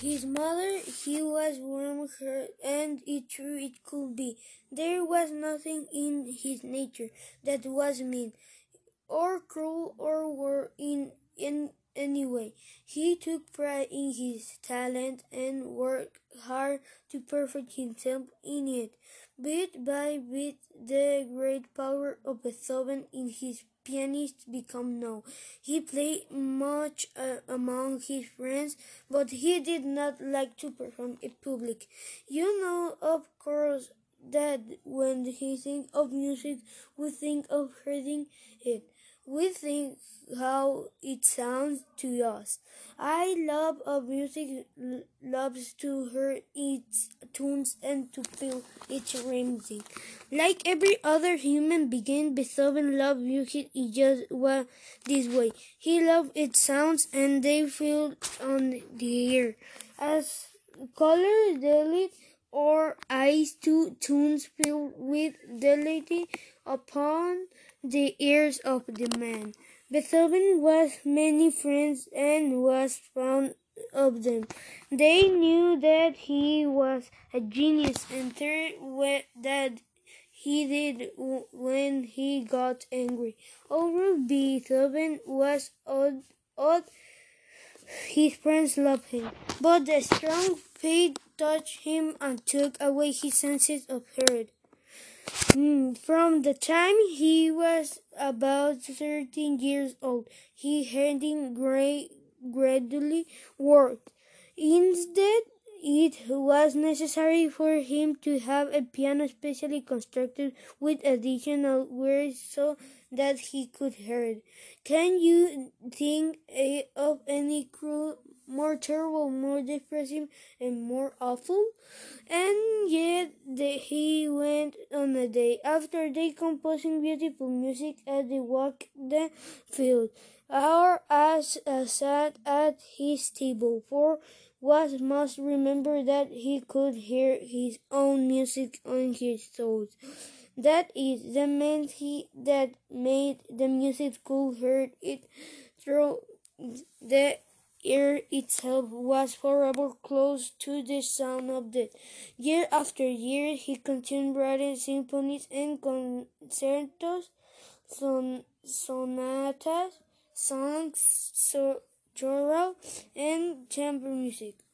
His mother, he was warm hearted, and it true it could be. There was nothing in his nature that was mean, or cruel, or were in, in any way. He took pride in his talent and worked hard to perfect himself in it. Bit by bit, the great power of Beethoven in his pianist became known. He played much uh, among his friends, but he did not like to perform in public. You know, of course, that when he thinks of music, we think of hearing it. We think how it sounds to us. I love of music loves to hear its tunes and to feel its rhythm. Like every other human being, Beethoven loved music it just well, this way. He loved its sounds and they feel on the ear. As color delight or eyes to tunes filled with delight upon the ears of the man. Beethoven was many friends and was fond of them. They knew that he was a genius and third that he did when he got angry. Over Beethoven was odd, odd. His friends loved him, but the strong faith touched him and took away his senses of hearing. Mm, from the time he was about 13 years old, he had gra- gradually worked. Instead, it was necessary for him to have a piano specially constructed with additional wires so that he could hear it. Can you think of any cruel more terrible, more depressing, and more awful. And yet the, he went on a day after day composing beautiful music as they walked the field, or as uh, sat at his table. For was must remember that he could hear his own music on his toes. That is, the man he that made the music could hear it through the ear itself was forever close to the sound of death. Year after year he continued writing symphonies and concertos, son sonatas, songs, so, choral, and chamber music.